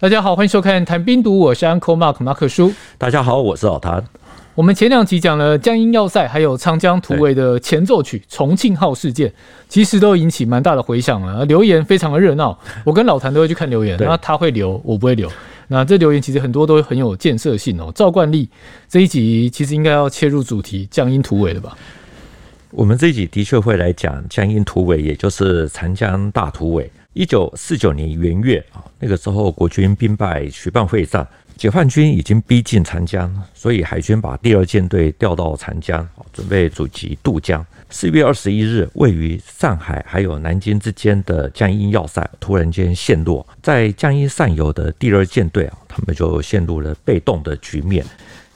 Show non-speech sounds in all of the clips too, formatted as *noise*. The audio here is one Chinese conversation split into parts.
大家好，欢迎收看《谈兵读》，我是 Uncle Mark 马克叔。大家好，我是老谭。我们前两集讲了江阴要塞，还有长江突围的前奏曲《重庆号》事件，其实都引起蛮大的回响啊，留言非常的热闹。我跟老谭都会去看留言，那他会留，我不会留。那这留言其实很多都很有建设性哦。照惯例，这一集其实应该要切入主题江阴突围了吧？我们这一集的确会来讲江阴突围，也就是长江大突围。一九四九年元月啊，那个时候国军兵败徐蚌会战，解放军已经逼近长江，所以海军把第二舰队调到长江，准备阻击渡江。四月二十一日，位于上海还有南京之间的江阴要塞突然间陷落，在江阴上游的第二舰队啊，他们就陷入了被动的局面。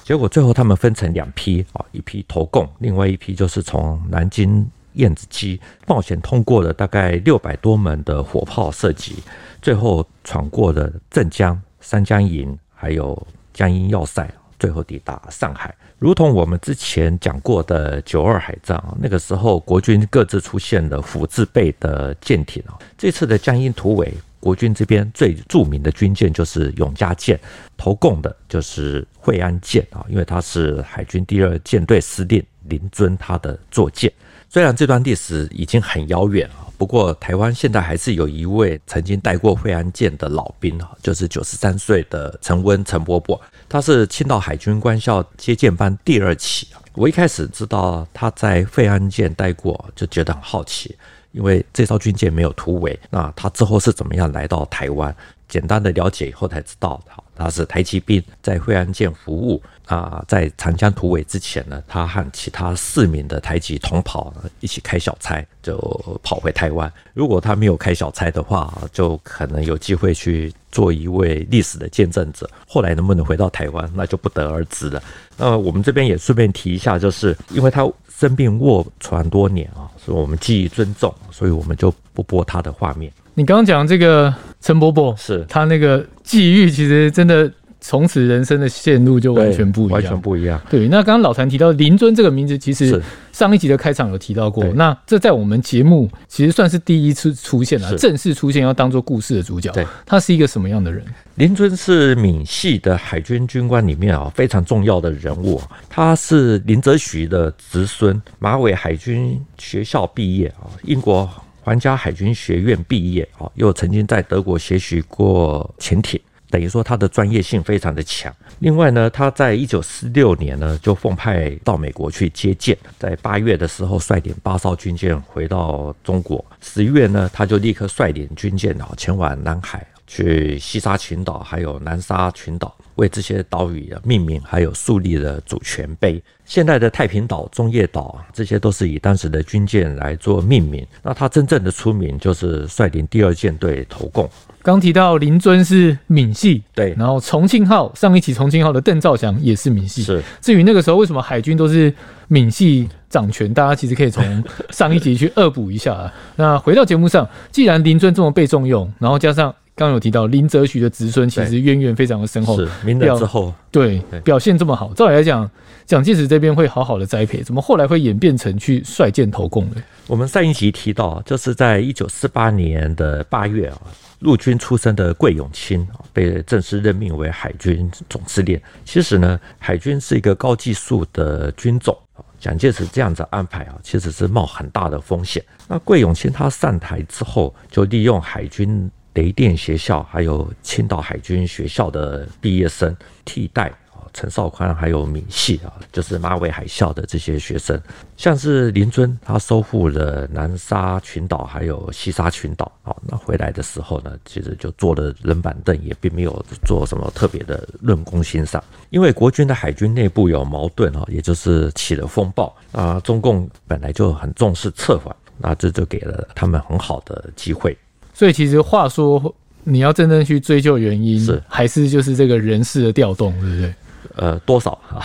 结果最后他们分成两批啊，一批投共，另外一批就是从南京。燕子矶冒险通过了大概六百多门的火炮射击，最后闯过了镇江、三江营，还有江阴要塞，最后抵达上海。如同我们之前讲过的九二海战，那个时候国军各自出现了虎字辈的舰艇啊。这次的江阴突围，国军这边最著名的军舰就是永嘉舰，投共的就是惠安舰啊，因为它是海军第二舰队司令林遵他的座舰。虽然这段历史已经很遥远啊，不过台湾现在还是有一位曾经带过惠安舰的老兵啊，就是九十三岁的陈温陈伯伯，他是青岛海军官校接舰班第二期。我一开始知道他在惠安舰待过，就觉得很好奇，因为这艘军舰没有突围，那他之后是怎么样来到台湾？简单的了解以后才知道，他是台籍兵，在惠安舰服务啊，在长江突围之前呢，他和其他四名的台籍同跑一起开小差，就跑回台湾。如果他没有开小差的话，就可能有机会去做一位历史的见证者。后来能不能回到台湾，那就不得而知了。那我们这边也顺便提一下，就是因为他生病卧床多年啊，所以我们记忆尊重，所以我们就不播他的画面。你刚刚讲这个陈伯伯，是他那个际遇，其实真的从此人生的线路就完全不一样，完全不一样。对，那刚刚老谭提到林尊这个名字，其实上一集的开场有提到过。那这在我们节目其实算是第一次出现了，正式出现要当做故事的主角。对，他是一个什么样的人？林尊是闽系的海军军官里面啊非常重要的人物。他是林则徐的侄孙，马尾海军学校毕业啊，英国。皇家海军学院毕业啊，又曾经在德国学习过潜艇，等于说他的专业性非常的强。另外呢，他在一九四六年呢就奉派到美国去接舰，在八月的时候率领八艘军舰回到中国，十月呢他就立刻率领军舰啊前往南海。去西沙群岛，还有南沙群岛，为这些岛屿命名，还有树立了主权碑。现在的太平岛、中业岛，这些都是以当时的军舰来做命名。那他真正的出名，就是率领第二舰队投共。刚提到林尊是闽系，对，然后重庆号上一期重庆号的邓兆祥也是闽系。是，至于那个时候为什么海军都是闽系掌权，大家其实可以从上一集去恶补一下啊。那回到节目上，既然林尊这么被重用，然后加上。刚有提到林则徐的侄孙，其实渊源非常的深厚。是明德之后，对，对表现这么好，照理来讲，蒋介石这边会好好的栽培，怎么后来会演变成去率舰投共呢？我们上一集提到，就是在一九四八年的八月啊，陆军出身的桂永清被正式任命为海军总司令。其实呢，海军是一个高技术的军种，蒋介石这样子安排啊，其实是冒很大的风险。那桂永清他上台之后，就利用海军。雷电学校还有青岛海军学校的毕业生替代啊，陈绍宽还有闽系啊，就是马尾海校的这些学生，像是林遵，他收复了南沙群岛还有西沙群岛啊，那回来的时候呢，其实就坐了冷板凳，也并没有做什么特别的论功行赏，因为国军的海军内部有矛盾啊，也就是起了风暴啊，中共本来就很重视策反，那这就给了他们很好的机会。所以其实话说，你要真正去追究原因，是还是就是这个人事的调动，对不对？呃，多少啊？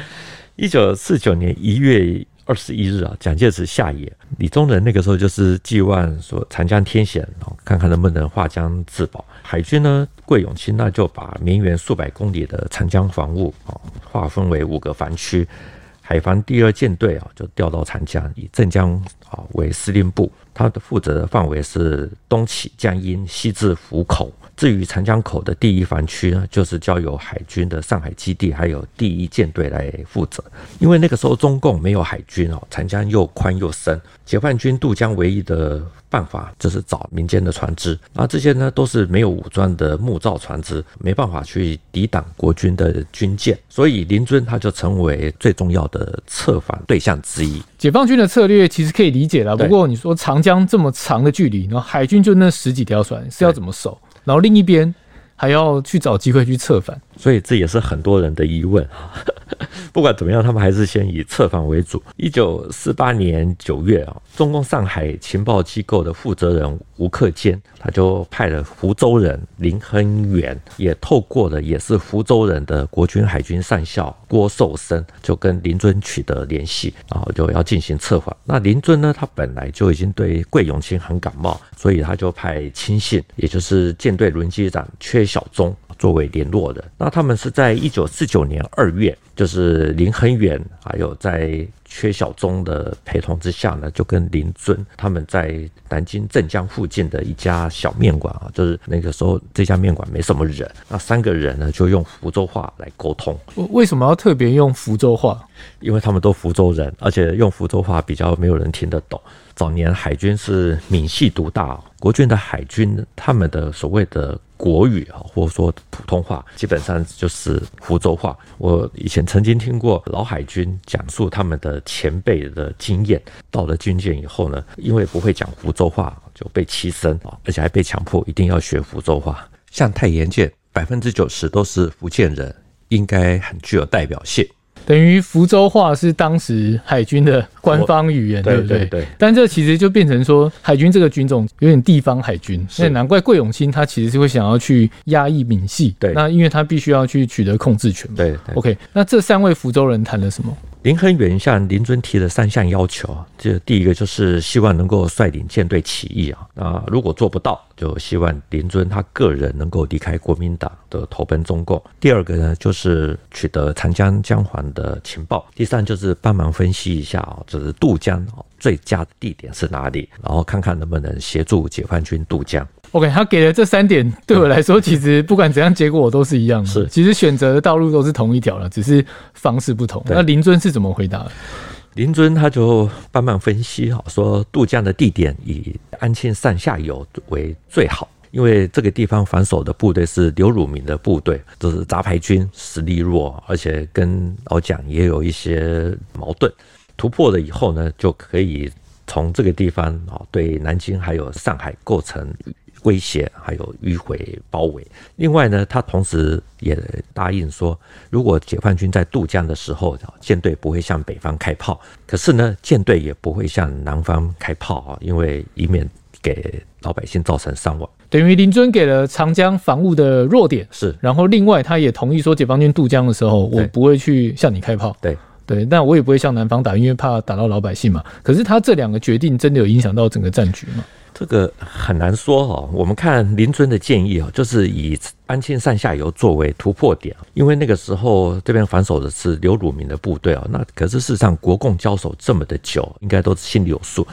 *laughs* 一九四九年一月二十一日啊，蒋介石下野，李宗仁那个时候就是寄望说长江天险，看看能不能划江自保。海军呢，桂永清那就把绵延数百公里的长江防务啊，划分为五个防区。海防第二舰队啊，就调到长江，以镇江啊为司令部。它的负责的范围是东起江阴，西至湖口。至于长江口的第一防区呢，就是交由海军的上海基地还有第一舰队来负责。因为那个时候中共没有海军哦，长江又宽又深，解放军渡江唯一的办法就是找民间的船只，而这些呢都是没有武装的木造船只，没办法去抵挡国军的军舰，所以林尊他就成为最重要的策反对象之一。解放军的策略其实可以理解了，不过你说长江这么长的距离，然后海军就那十几条船是要怎么守？然后另一边还要去找机会去策反，所以这也是很多人的疑问。*laughs* 不管怎么样，他们还是先以策反为主。一九四八年九月啊，中共上海情报机构的负责人吴克坚，他就派了福州人林亨元，也透过了也是福州人的国军海军上校郭寿生，就跟林尊取得联系，然后就要进行策反。那林尊呢，他本来就已经对桂永清很感冒，所以他就派亲信，也就是舰队轮机长阙小宗。作为联络的，那他们是在一九四九年二月，就是林恒远还有在缺小宗的陪同之下呢，就跟林尊他们在南京镇江附近的一家小面馆啊，就是那个时候这家面馆没什么人，那三个人呢就用福州话来沟通。为什么要特别用福州话？因为他们都福州人，而且用福州话比较没有人听得懂。早年海军是闽系独大，国军的海军他们的所谓的国语啊，或者说普通话，基本上就是福州话。我以前曾经听过老海军讲述他们的前辈的经验，到了军舰以后呢，因为不会讲福州话，就被欺生，而且还被强迫一定要学福州话。像太原舰，百分之九十都是福建人，应该很具有代表性。等于福州话是当时海军的官方语言，对不对？对。但这其实就变成说，海军这个军种有点地方海军，所以难怪桂永清他其实是会想要去压抑闽系。对。那因为他必须要去取得控制权嘛。对。OK，那这三位福州人谈了什么？林亨源向林尊提了三项要求，这第一个就是希望能够率领舰队起义啊，那如果做不到，就希望林尊他个人能够离开国民党的投奔中共。第二个呢，就是取得长江江环的情报。第三就是帮忙分析一下啊，就是渡江最佳的地点是哪里，然后看看能不能协助解放军渡江。OK，他给了这三点，对我来说，其实不管怎样，结果我都是一样的。是，其实选择的道路都是同一条了，只是方式不同。那林尊是怎么回答的？林尊他就慢慢分析哈，说渡江的地点以安庆上下游为最好，因为这个地方防守的部队是刘汝明的部队，都、就是杂牌军，实力弱，而且跟老蒋也有一些矛盾。突破了以后呢，就可以从这个地方啊，对南京还有上海构成。威胁还有迂回包围。另外呢，他同时也答应说，如果解放军在渡江的时候，舰队不会向北方开炮，可是呢，舰队也不会向南方开炮啊，因为以免给老百姓造成伤亡。等于林尊给了长江防务的弱点，是。然后另外他也同意说，解放军渡江的时候，我不会去向你开炮。对对，但我也不会向南方打，因为怕打到老百姓嘛。可是他这两个决定真的有影响到整个战局吗？这个很难说哈，我们看林尊的建议啊，就是以安庆上下游作为突破点，因为那个时候这边防守的是刘汝明的部队啊，那可是事实上国共交手这么的久，应该都心里有数。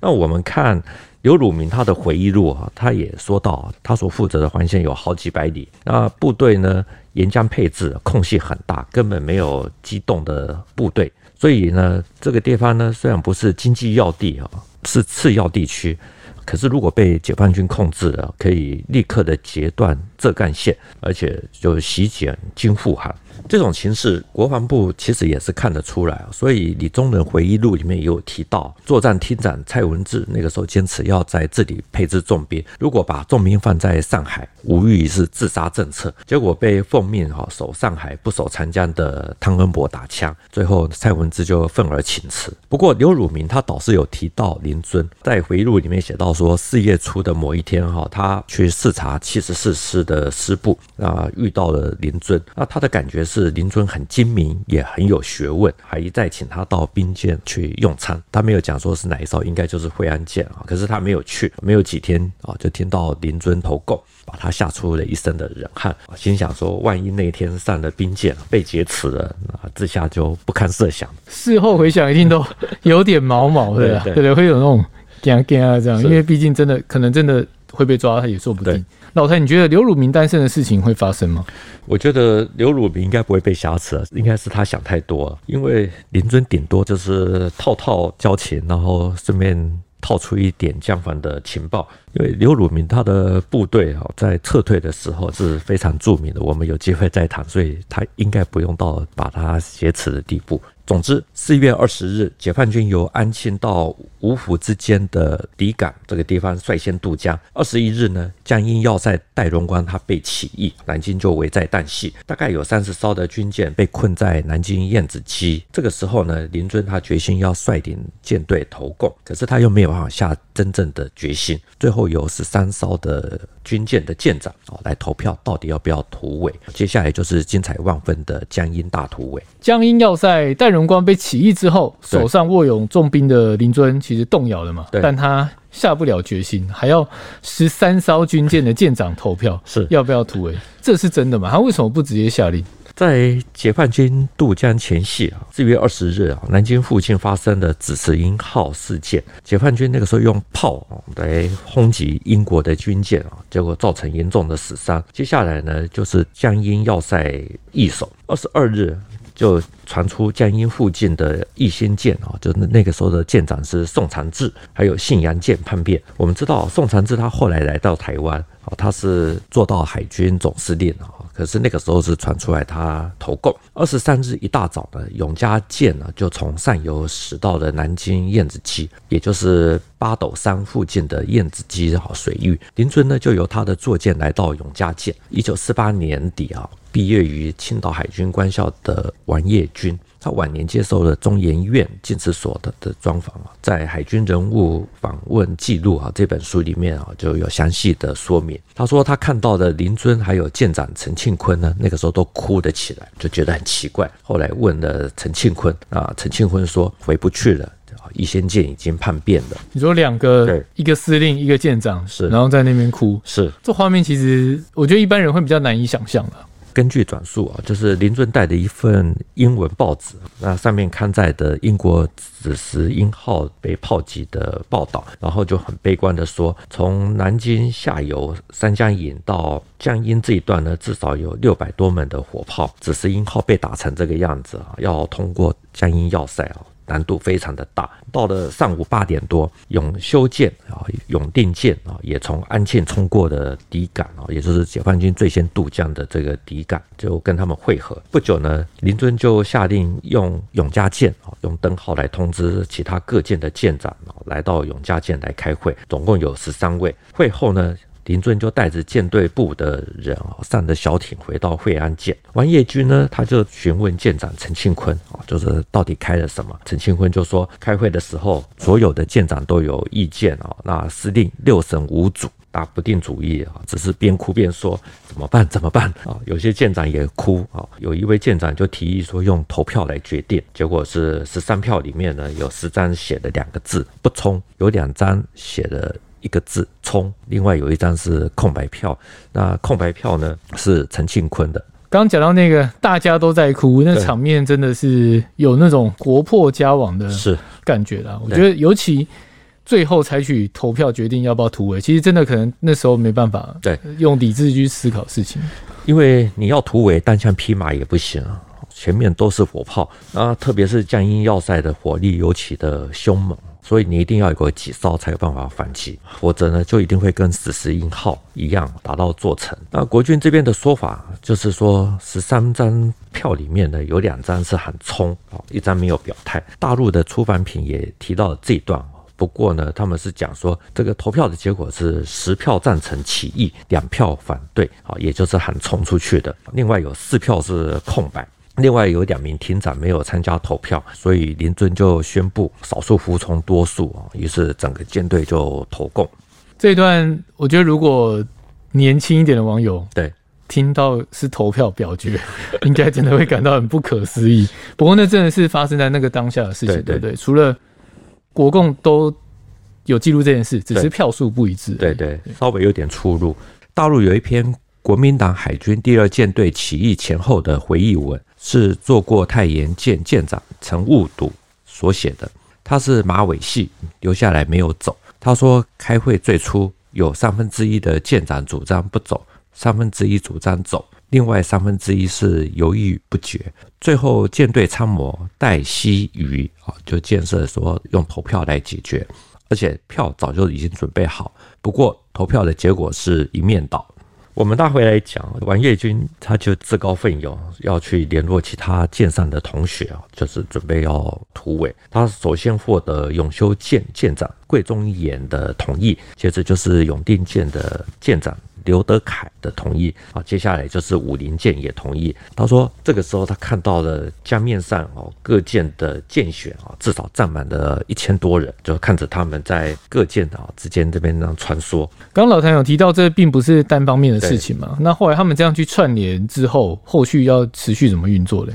那我们看刘汝明他的回忆录啊，他也说到，他所负责的环线有好几百里，那部队呢沿江配置空隙很大，根本没有机动的部队，所以呢这个地方呢虽然不是经济要地啊，是次要地区。可是，如果被解放军控制了，可以立刻的截断浙赣线，而且就袭击京沪杭。这种情势，国防部其实也是看得出来，所以李宗仁回忆录里面也有提到，作战厅长蔡文治那个时候坚持要在这里配置重兵，如果把重兵放在上海，无异于是自杀政策。结果被奉命哈守上海不守长江的汤恩伯打枪，最后蔡文治就愤而请辞。不过刘汝明他倒是有提到林尊，在回忆录里面写到说，四月初的某一天哈，他去视察七十四师的师部啊，遇到了林尊，那他的感觉。是林尊很精明，也很有学问，还一再请他到兵舰去用餐。他没有讲说是哪一艘，应该就是惠安舰啊。可是他没有去，没有几天啊，就听到林尊投共，把他吓出了一身的冷汗。心想说，万一那天上了兵舰被劫持了，啊，这下就不堪设想。*laughs* 事后回想，一定都有点毛毛的，对对，对，会有那种给啊给啊这样，因为毕竟真的可能真的会被抓，他也说不定。老谭，你觉得刘汝明单身的事情会发生吗？我觉得刘汝明应该不会被挟持，应该是他想太多。因为林尊顶多就是套套交情，然后顺便套出一点江防的情报。因为刘汝明他的部队啊，在撤退的时候是非常著名的，我们有机会再谈，所以他应该不用到把他挟持的地步。总之，四月二十日，解放军由安庆到五府之间的底港这个地方率先渡江。二十一日呢，江阴要塞戴荣光他被起义，南京就危在旦夕，大概有三十艘的军舰被困在南京燕子矶。这个时候呢，林尊他决心要率领舰队投共，可是他又没有办法下真正的决心。最后有十三艘的军舰的舰长哦来投票，到底要不要突围？接下来就是精彩万分的江阴大突围。江阴要塞戴荣荣光被起义之后，手上握有重兵的林尊其实动摇了嘛，但他下不了决心，还要十三艘军舰的舰长投票，*laughs* 是要不要突围？这是真的吗？他为什么不直接下令？在解放军渡江前夕啊，四月二十日啊，南京附近发生了紫石英号事件。解放军那个时候用炮啊来轰击英国的军舰啊，结果造成严重的死伤。接下来呢，就是江阴要塞易手。二十二日。就传出江阴附近的义兴舰啊，就那个时候的舰长是宋长志，还有信阳舰叛变。我们知道宋长志他后来来到台湾啊，他是做到海军总司令啊，可是那个时候是传出来他投共。二十三日一大早呢，永嘉舰呢就从上游驶到了南京燕子矶，也就是八斗山附近的燕子矶好水域。林村呢就由他的坐舰来到永嘉舰。一九四八年底啊。毕业于青岛海军官校的王业军，他晚年接受了中研院进士所的的专访啊，在《海军人物访问记录》啊这本书里面啊，就有详细的说明。他说他看到的林尊还有舰长陈庆坤呢，那个时候都哭得起来，就觉得很奇怪。后来问了陈庆坤啊，陈庆坤说回不去了，一仙舰已经叛变了。你说两个，一个司令，一个舰长是，然后在那边哭，是这画面，其实我觉得一般人会比较难以想象的。根据转述啊，就是林尊带的一份英文报纸，那上面刊载的英国紫石英号被炮击的报道，然后就很悲观的说，从南京下游三江营到江阴这一段呢，至少有六百多门的火炮，紫石英号被打成这个样子啊，要通过江阴要塞啊。难度非常的大。到了上午八点多，永修舰啊、永定舰啊，也从安庆冲过的底港啊，也就是解放军最先渡江的这个底港，就跟他们会合。不久呢，林尊就下令用永嘉舰啊，用灯号来通知其他各舰的舰长啊，来到永嘉舰来开会，总共有十三位。会后呢，林尊就带着舰队部的人啊，上着小艇回到惠安舰。王业军呢，他就询问舰长陈庆坤啊，就是到底开了什么？陈庆坤就说，开会的时候，所有的舰长都有意见啊。那司令六神无主，打不定主意啊，只是边哭边说怎么办？怎么办？啊，有些舰长也哭啊。有一位舰长就提议说用投票来决定，结果是十三票里面呢，有十张写的两个字不冲，有两张写的。一个字冲，另外有一张是空白票。那空白票呢是陈庆坤的。刚刚讲到那个大家都在哭，那场面真的是有那种国破家亡的感觉啦。我觉得尤其最后采取投票决定要不要突围，其实真的可能那时候没办法对用理智去思考事情，因为你要突围单枪匹马也不行啊，前面都是火炮，啊，特别是江阴要塞的火力尤其的凶猛。所以你一定要有个几艘才有办法反击，否则呢就一定会跟紫石英号一样打到做成。那国军这边的说法就是说，十三张票里面呢有两张是喊冲啊，一张没有表态。大陆的出版品也提到了这一段，不过呢他们是讲说这个投票的结果是十票赞成起义，两票反对啊，也就是喊冲出去的。另外有四票是空白。另外有两名厅长没有参加投票，所以林尊就宣布少数服从多数啊，于是整个舰队就投共。这一段我觉得如果年轻一点的网友对听到是投票表决，*laughs* 应该真的会感到很不可思议。不过那真的是发生在那个当下的事情，对对对。除了国共都有记录这件事，只是票数不一致，对对，稍微有点出入。大陆有一篇国民党海军第二舰队起义前后的回忆文。是做过太炎舰舰长陈悟笃所写的，他是马尾系留下来没有走。他说，开会最初有三分之一的舰长主张不走，三分之一主张走，另外三分之一是犹豫不决。最后舰队参谋戴希瑜啊，就建设说用投票来解决，而且票早就已经准备好。不过投票的结果是一面倒。我们大会来讲，王业军他就自告奋勇要去联络其他舰上的同学啊，就是准备要突围。他首先获得永修舰舰长桂中衍的同意，接着就是永定舰的舰长。刘德凯的同意啊，接下来就是武林剑也同意。他说，这个时候他看到了江面上哦各舰的舰选啊，至少站满了一千多人，就看着他们在各舰啊之间这边这样穿梭。刚刚老谭有提到，这并不是单方面的事情嘛？那后来他们这样去串联之后，后续要持续怎么运作呢？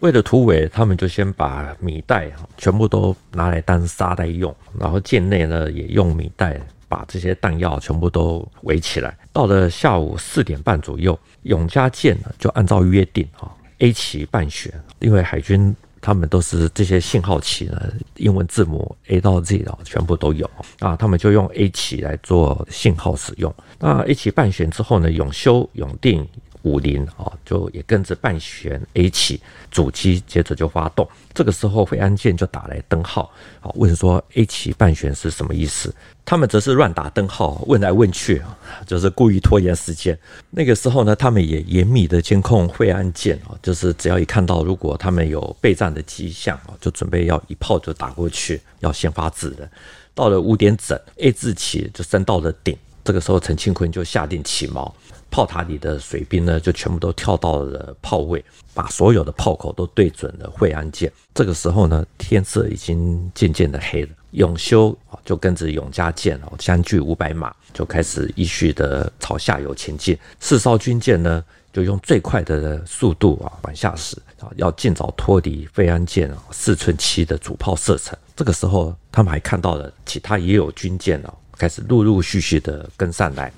为了突围，他们就先把米袋全部都拿来当沙袋用，然后舰内呢也用米袋。把这些弹药全部都围起来。到了下午四点半左右，永嘉舰呢就按照约定啊，A 旗半旋，因为海军他们都是这些信号旗呢，英文字母 A 到 Z 啊全部都有啊，他们就用 A 旗来做信号使用。那 A 旗半旋之后呢，永修、永定。五零啊，就也跟着半旋 A 起主机，接着就发动。这个时候，惠安舰就打来灯号，啊，问说 A 起半旋是什么意思？他们则是乱打灯号，问来问去，就是故意拖延时间。那个时候呢，他们也严密的监控惠安舰啊，就是只要一看到如果他们有备战的迹象啊，就准备要一炮就打过去，要先发制人。到了五点整，A 字旗就升到了顶。这个时候，陈庆坤就下定起锚。炮塔里的水兵呢，就全部都跳到了炮位，把所有的炮口都对准了惠安舰。这个时候呢，天色已经渐渐的黑了。永修就跟着永嘉舰哦，相距五百码，就开始依序的朝下游前进。四艘军舰呢，就用最快的速度啊往下驶啊，要尽早脱离惠安舰啊四寸七的主炮射程。这个时候，他们还看到了其他也有军舰哦，开始陆陆续续的跟上来。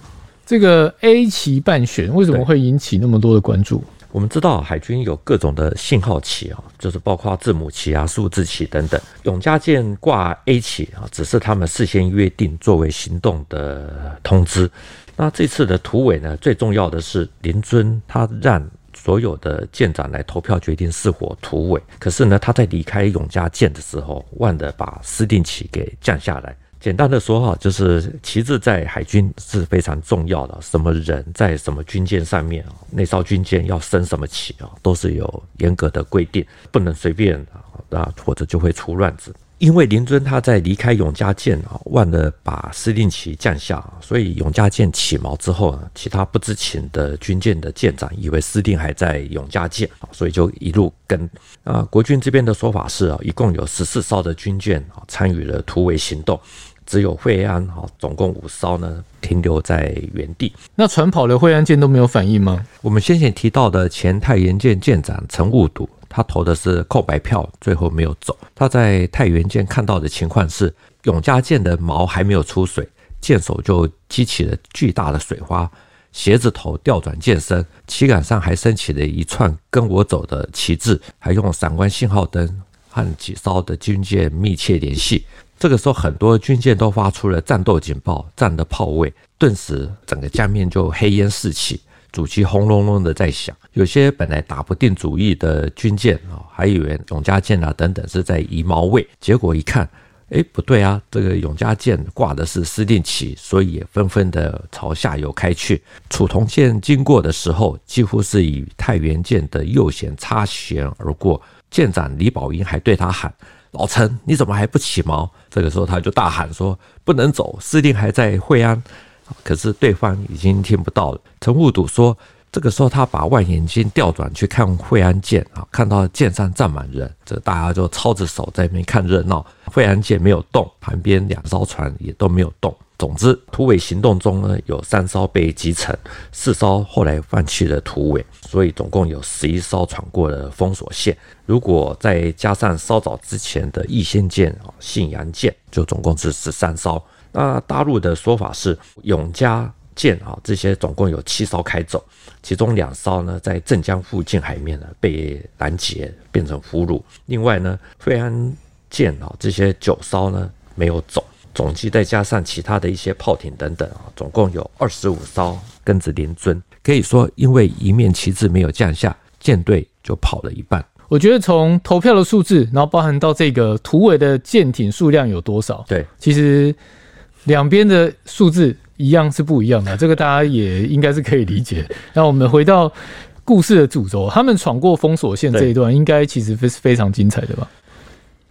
这个 A 旗半悬为什么会引起那么多的关注？我们知道海军有各种的信号旗啊，就是包括字母旗啊、数字旗等等。永嘉舰挂 A 旗啊，只是他们事先约定作为行动的通知。那这次的突围呢，最重要的是林尊他让所有的舰长来投票决定是否突围。可是呢，他在离开永嘉舰的时候，忘了把司令旗给降下来。简单的说哈，就是旗帜在海军是非常重要的。什么人在什么军舰上面啊，那艘军舰要升什么旗啊，都是有严格的规定，不能随便啊，或者就会出乱子。因为林尊他在离开永嘉舰啊，忘了把司令旗降下，所以永嘉舰起锚之后呢，其他不知情的军舰的舰长以为司令还在永嘉舰啊，所以就一路跟。啊，国军这边的说法是啊，一共有十四艘的军舰啊参与了突围行动。只有惠安啊，总共五艘呢，停留在原地。那船跑的惠安舰都没有反应吗？我们先前提到的前太原舰舰长陈务笃，他投的是空白票，最后没有走。他在太原舰看到的情况是，永嘉舰的锚还没有出水，舰首就激起了巨大的水花，斜着头调转舰身，旗杆上还升起了一串“跟我走”的旗帜，还用闪光信号灯和几艘的军舰密切联系。这个时候，很多军舰都发出了战斗警报，站的炮位，顿时整个江面就黑烟四起，主机轰隆隆的在响。有些本来打不定主意的军舰啊，还以为永嘉舰啊等等是在移锚位，结果一看，哎，不对啊，这个永嘉舰挂的是司令旗，所以也纷纷的朝下游开去。楚同舰经过的时候，几乎是以太原舰的右舷擦舷而过，舰长李宝英还对他喊。老陈，你怎么还不起锚？这个时候他就大喊说：“不能走，司令还在惠安。”可是对方已经听不到了。陈悟笃说：“这个时候他把望远镜调转去看惠安舰啊，看到舰上站满人，这大家就操着手在那边看热闹。惠安舰没有动，旁边两艘船也都没有动。”总之，突围行动中呢，有三艘被击沉，四艘后来放弃了突围，所以总共有十一艘闯过了封锁线。如果再加上稍早之前的义仙舰啊、信阳舰，就总共是十三艘。那大陆的说法是，永嘉舰啊这些总共有七艘开走，其中两艘呢在镇江附近海面呢被拦截，变成俘虏。另外呢，惠安舰啊这些九艘呢没有走。总计再加上其他的一些炮艇等等啊，总共有二十五艘庚子连尊。可以说，因为一面旗帜没有降下，舰队就跑了一半。我觉得从投票的数字，然后包含到这个突围的舰艇数量有多少，对，其实两边的数字一样是不一样的，这个大家也应该是可以理解。*laughs* 那我们回到故事的主轴，他们闯过封锁线这一段，应该其实是非常精彩的吧？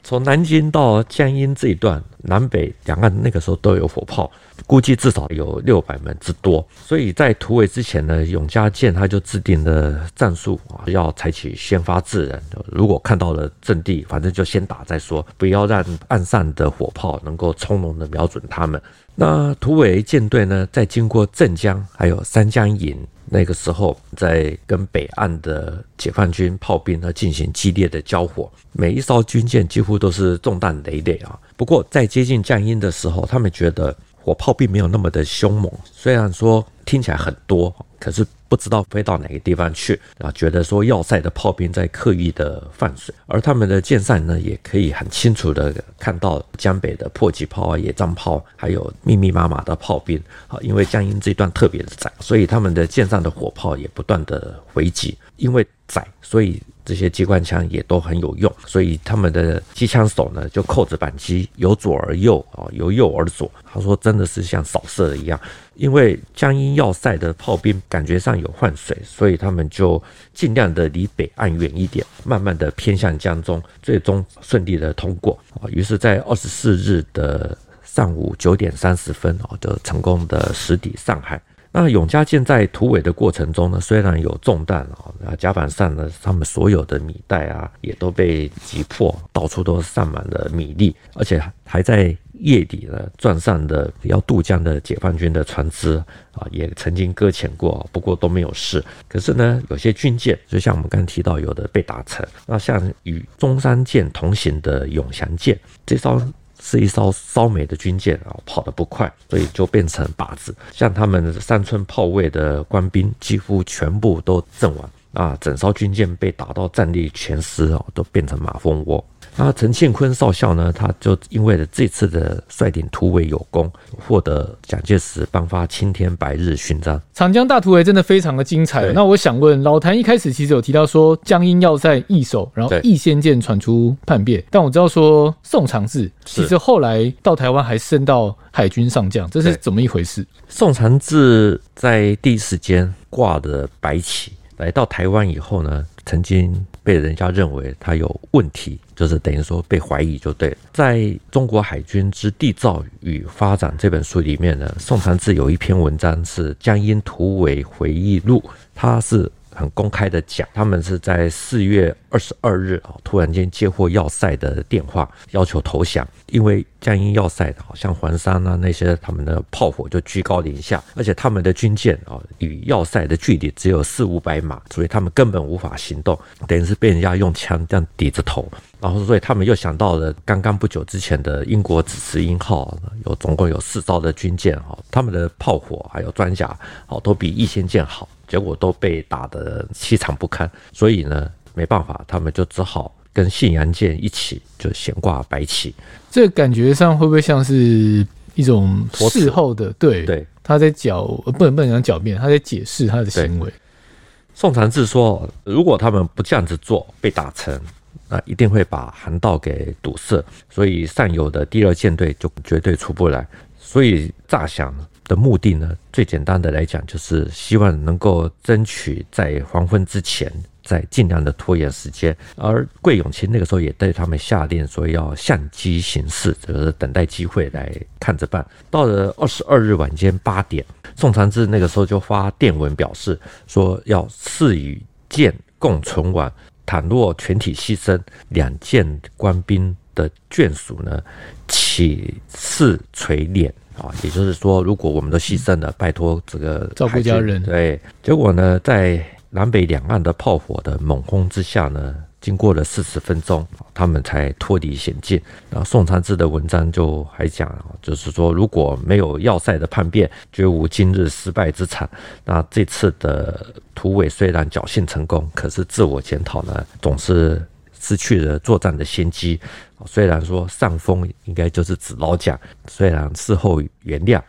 从南京到江阴这一段，南北两岸那个时候都有火炮。估计至少有六百门之多，所以在突围之前呢，永嘉舰他就制定了战术啊，要采取先发制人。如果看到了阵地，反正就先打再说，不要让岸上的火炮能够从容的瞄准他们。那突围舰队呢，在经过镇江还有三江营那个时候，在跟北岸的解放军炮兵呢进行激烈的交火，每一艘军舰几乎都是中弹累累啊。不过在接近江阴的时候，他们觉得。火炮并没有那么的凶猛，虽然说听起来很多，可是不知道飞到哪个地方去啊。觉得说要塞的炮兵在刻意的放水，而他们的舰上呢，也可以很清楚的看到江北的迫击炮啊、野战炮，还有密密麻麻的炮兵啊。因为江阴这段特别的窄，所以他们的舰上的火炮也不断的回击，因为窄，所以。这些机关枪也都很有用，所以他们的机枪手呢就扣着扳机，由左而右啊，由右而左。他说真的是像扫射的一样，因为江阴要塞的炮兵感觉上有换水，所以他们就尽量的离北岸远一点，慢慢的偏向江中，最终顺利的通过啊。于是，在二十四日的上午九点三十分啊，就成功的驶抵上海。那永嘉舰在突围的过程中呢，虽然有中弹啊，那甲板上呢，他们所有的米袋啊，也都被击破，到处都散满了米粒，而且还在夜底呢撞上的要渡江的解放军的船只啊，也曾经搁浅过，不过都没有事。可是呢，有些军舰，就像我们刚提到，有的被打沉。那像与中山舰同行的永祥舰，这艘。是一艘烧煤的军舰啊，跑得不快，所以就变成靶子。像他们三村炮位的官兵，几乎全部都阵亡啊，整艘军舰被打到战力全失啊，都变成马蜂窝。那陈庆坤少校呢？他就因为了这次的率领突围有功，获得蒋介石颁发青天白日勋章。长江大突围真的非常的精彩。那我想问，老谭一开始其实有提到说江阴要塞易手，然后易先舰传出叛变，但我知道说宋长志其实后来到台湾还升到海军上将，这是怎么一回事？宋长志在第一时间挂的白旗来到台湾以后呢，曾经被人家认为他有问题。就是等于说被怀疑就对了。在中国海军之缔造与发展这本书里面呢，宋长志有一篇文章是《江阴突围回忆录》，他是。很公开的讲，他们是在四月二十二日啊，突然间接获要塞的电话，要求投降。因为江阴要塞好像环山啊那些，他们的炮火就居高临下，而且他们的军舰啊与要塞的距离只有四五百码，所以他们根本无法行动，等于是被人家用枪这样抵着头。然后，所以他们又想到了刚刚不久之前的英国紫石英号，有总共有四艘的军舰哈，他们的炮火还有装甲好都比易先舰好。结果都被打得凄惨不堪，所以呢，没办法，他们就只好跟信阳舰一起就悬挂白旗。这感觉上会不会像是一种事后的？对对，他在狡不能不能讲狡辩，他在解释他的行为。宋长志说，如果他们不这样子做，被打沉，那一定会把航道给堵塞，所以上游的第二舰队就绝对出不来。所以乍想。的目的呢，最简单的来讲，就是希望能够争取在黄昏之前，再尽量的拖延时间。而桂永清那个时候也对他们下令说，要相机行事，就是等待机会来看着办。到了二十二日晚间八点，宋长志那个时候就发电文表示说，要誓与舰共存亡，倘若全体牺牲，两舰官兵的眷属呢，起誓垂怜。啊，也就是说，如果我们都牺牲了，拜托这个照顾家人。对，结果呢，在南北两岸的炮火的猛轰之下呢，经过了四十分钟，他们才脱离险境。那宋长志的文章就还讲，就是说，如果没有要塞的叛变，绝无今日失败之惨。那这次的突围虽然侥幸成功，可是自我检讨呢，总是失去了作战的先机。虽然说上峰应该就是指老蒋，虽然事后原谅，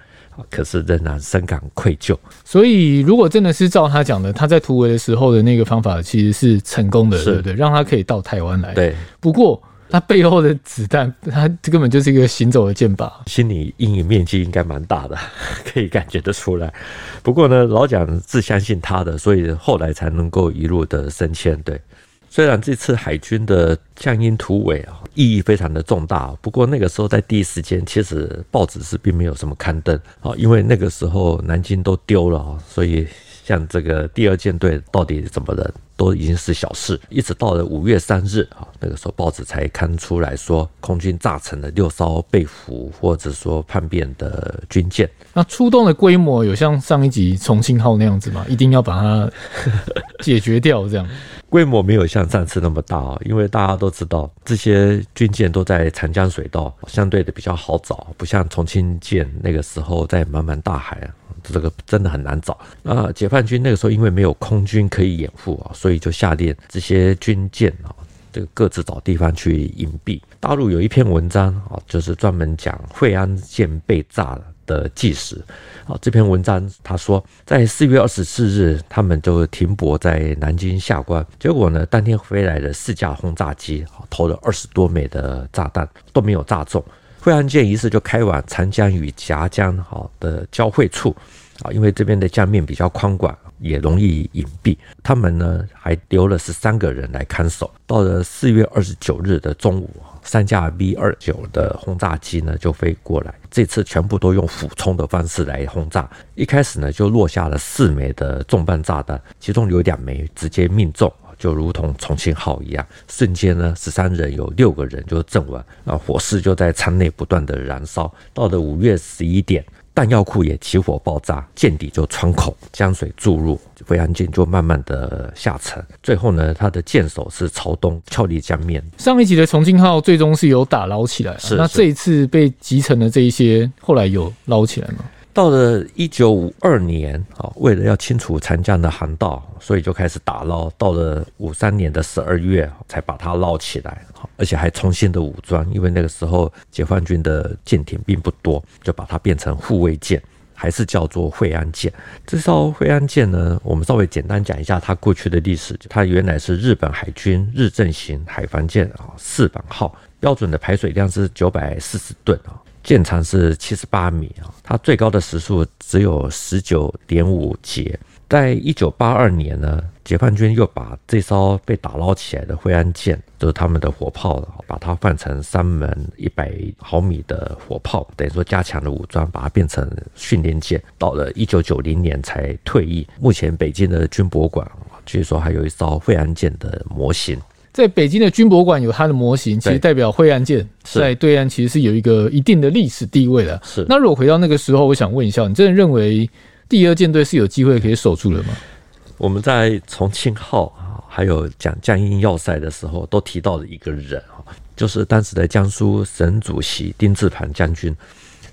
可是仍然深感愧疚。所以，如果真的是照他讲的，他在突围的时候的那个方法其实是成功的，对不对？让他可以到台湾来。对，不过。他背后的子弹，他这根本就是一个行走的箭靶，心理阴影面积应该蛮大的，*laughs* 可以感觉得出来。不过呢，老蒋是相信他的，所以后来才能够一路的升迁。对，虽然这次海军的江阴突围啊，意义非常的重大，不过那个时候在第一时间，其实报纸是并没有什么刊登啊，因为那个时候南京都丢了啊，所以像这个第二舰队到底怎么了？都已经是小事，一直到了五月三日啊，那个时候报纸才刊出来说，空军炸沉了六艘被俘或者说叛变的军舰。那出动的规模有像上一集重庆号那样子吗？一定要把它解决掉这样？规模没有像上次那么大啊，因为大家都知道这些军舰都在长江水道，相对的比较好找，不像重庆舰那个时候在茫茫大海啊。这个真的很难找。那解放军那个时候因为没有空军可以掩护啊，所以就下令这些军舰啊，这个各自找地方去隐蔽。大陆有一篇文章啊，就是专门讲惠安舰被炸了的计时啊。这篇文章他说，在四月二十四日，他们就停泊在南京下关，结果呢，当天飞来的四架轰炸机啊，投了二十多枚的炸弹都没有炸中。惠安舰于是就开往长江与夹江好的交汇处啊，因为这边的江面比较宽广，也容易隐蔽。他们呢还留了十三个人来看守。到了四月二十九日的中午，三架 V 二九的轰炸机呢就飞过来，这次全部都用俯冲的方式来轰炸。一开始呢就落下了四枚的重磅炸弹，其中有两枚直接命中。就如同重庆号一样，瞬间呢，十三人有六个人就阵亡，那，火势就在舱内不断的燃烧。到了五月十一点，弹药库也起火爆炸，舰底就穿孔，江水注入，惠安舰就慢慢的下沉。最后呢，他的舰首是朝东翘离江面。上一集的重庆号最终是有打捞起来，啊，是，是那这一次被击沉的这一些，后来有捞起来吗？到了一九五二年，啊，为了要清除长江的航道，所以就开始打捞。到了五三年的十二月，才把它捞起来，而且还重新的武装，因为那个时候解放军的舰艇并不多，就把它变成护卫舰，还是叫做惠安舰。这艘惠安舰呢，我们稍微简单讲一下它过去的历史。它原来是日本海军日正型海防舰啊，四板号，标准的排水量是九百四十吨啊。舰长是七十八米啊，它最高的时速只有十九点五节。在一九八二年呢，解放军又把这艘被打捞起来的惠安舰，就是他们的火炮，把它换成三门一百毫米的火炮，等于说加强了武装，把它变成训练舰。到了一九九零年才退役。目前北京的军博馆据说还有一艘惠安舰的模型。在北京的军博馆有它的模型，其实代表惠安舰在对岸其实是有一个一定的历史地位的。是。那如果回到那个时候，我想问一下，你真的认为第二舰队是有机会可以守住的吗？我们在重庆号啊，还有讲江阴要塞的时候，都提到了一个人啊，就是当时的江苏省主席丁字庞将军。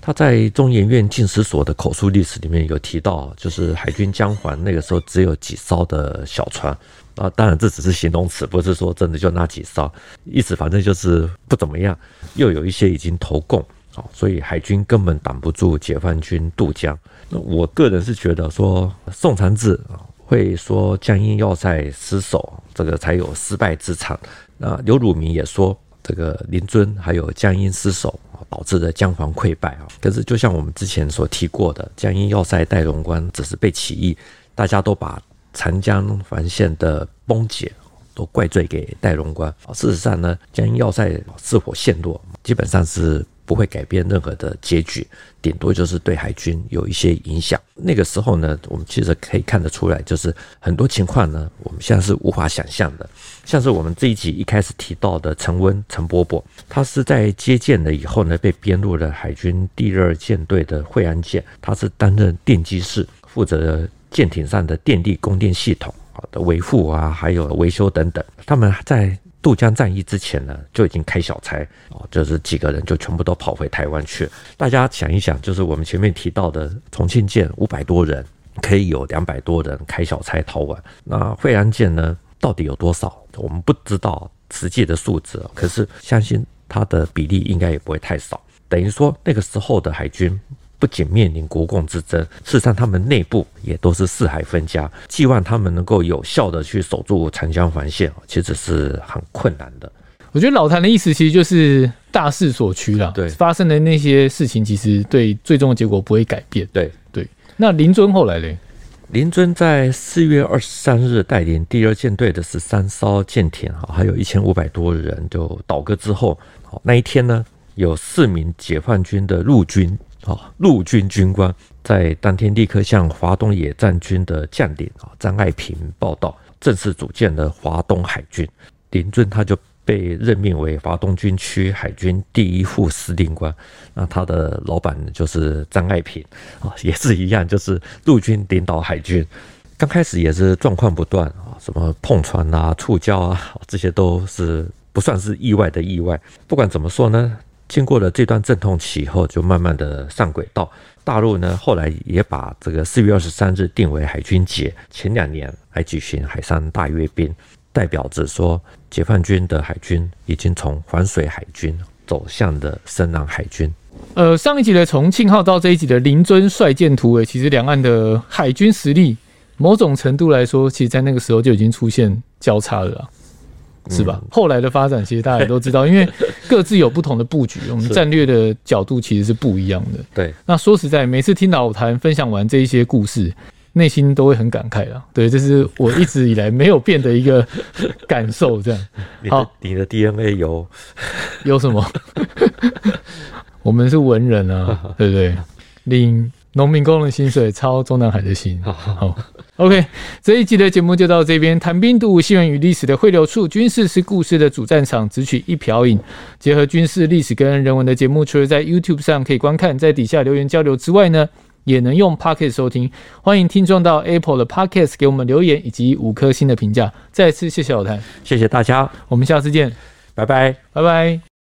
他在中研院进士所的口述历史里面有提到，就是海军江环那个时候只有几艘的小船。啊，当然这只是形容词，不是说真的就那几艘，意思反正就是不怎么样。又有一些已经投共，啊，所以海军根本挡不住解放军渡江。那我个人是觉得说，宋长志啊会说江阴要塞失守，这个才有失败之场。那刘汝明也说，这个林尊还有江阴失守，导致的江防溃败啊。可是就像我们之前所提过的，江阴要塞戴龙关只是被起义，大家都把。长江防线的崩解都怪罪给戴龙关。事实上呢，江阴要塞是否陷落，基本上是不会改变任何的结局，顶多就是对海军有一些影响。那个时候呢，我们其实可以看得出来，就是很多情况呢，我们现在是无法想象的。像是我们这一集一开始提到的陈温陈伯伯，他是在接舰了以后呢，被编入了海军第二舰队的惠安舰，他是担任电机室，负责。舰艇上的电力供电系统啊的维护啊，还有维修等等，他们在渡江战役之前呢，就已经开小差哦，就是几个人就全部都跑回台湾去。大家想一想，就是我们前面提到的重庆舰五百多人，可以有两百多人开小差逃亡。那惠安舰呢，到底有多少，我们不知道实际的数字，可是相信它的比例应该也不会太少。等于说那个时候的海军不仅面临国共之争，事实上他们内部也都是四海分家，寄望他们能够有效地去守住长江环线，其实是很困难的。我觉得老谭的意思其实就是大势所趋了。对，发生的那些事情，其实对最终的结果不会改变。对对。那林遵后来呢？林遵在四月二十三日带领第二舰队的十三艘舰艇，哈，还有一千五百多人就倒戈之后，好，那一天呢，有四名解放军的陆军，啊，陆军军官在当天立刻向华东野战军的将领啊张爱萍报到，正式组建了华东海军。林遵他就。被任命为华东军区海军第一副司令官，那他的老板就是张爱萍啊，也是一样，就是陆军领导海军。刚开始也是状况不断啊，什么碰船啊、触礁啊，这些都是不算是意外的意外。不管怎么说呢，经过了这段阵痛期以后，就慢慢的上轨道。大陆呢，后来也把这个四月二十三日定为海军节，前两年还举行海上大阅兵。代表着说，解放军的海军已经从环水海军走向了深蓝海军。呃，上一集的重庆号到这一集的林遵率舰突围，其实两岸的海军实力，某种程度来说，其实在那个时候就已经出现交叉了，是吧？嗯、后来的发展，其实大家也都知道，因为 *laughs* 各自有不同的布局，我们战略的角度其实是不一样的。对，那说实在，每次听老谭分享完这一些故事。内心都会很感慨啊，对，这是我一直以来没有变的一个感受。这样，好，你的 DNA 有 *laughs* 有什么？*laughs* 我们是文人啊，对不对？领农民工的薪水，操中南海的心。好，OK，这一集的节目就到这边。谈兵读武，新闻与历史的汇流处，军事是故事的主战场，只取一瓢饮，结合军事历史跟人文的节目，除了在 YouTube 上可以观看，在底下留言交流之外呢，也能用 Podcast 收听，欢迎听众到 Apple 的 Podcast 给我们留言以及五颗星的评价。再次谢谢老谭，谢谢大家，我们下次见，拜拜，拜拜。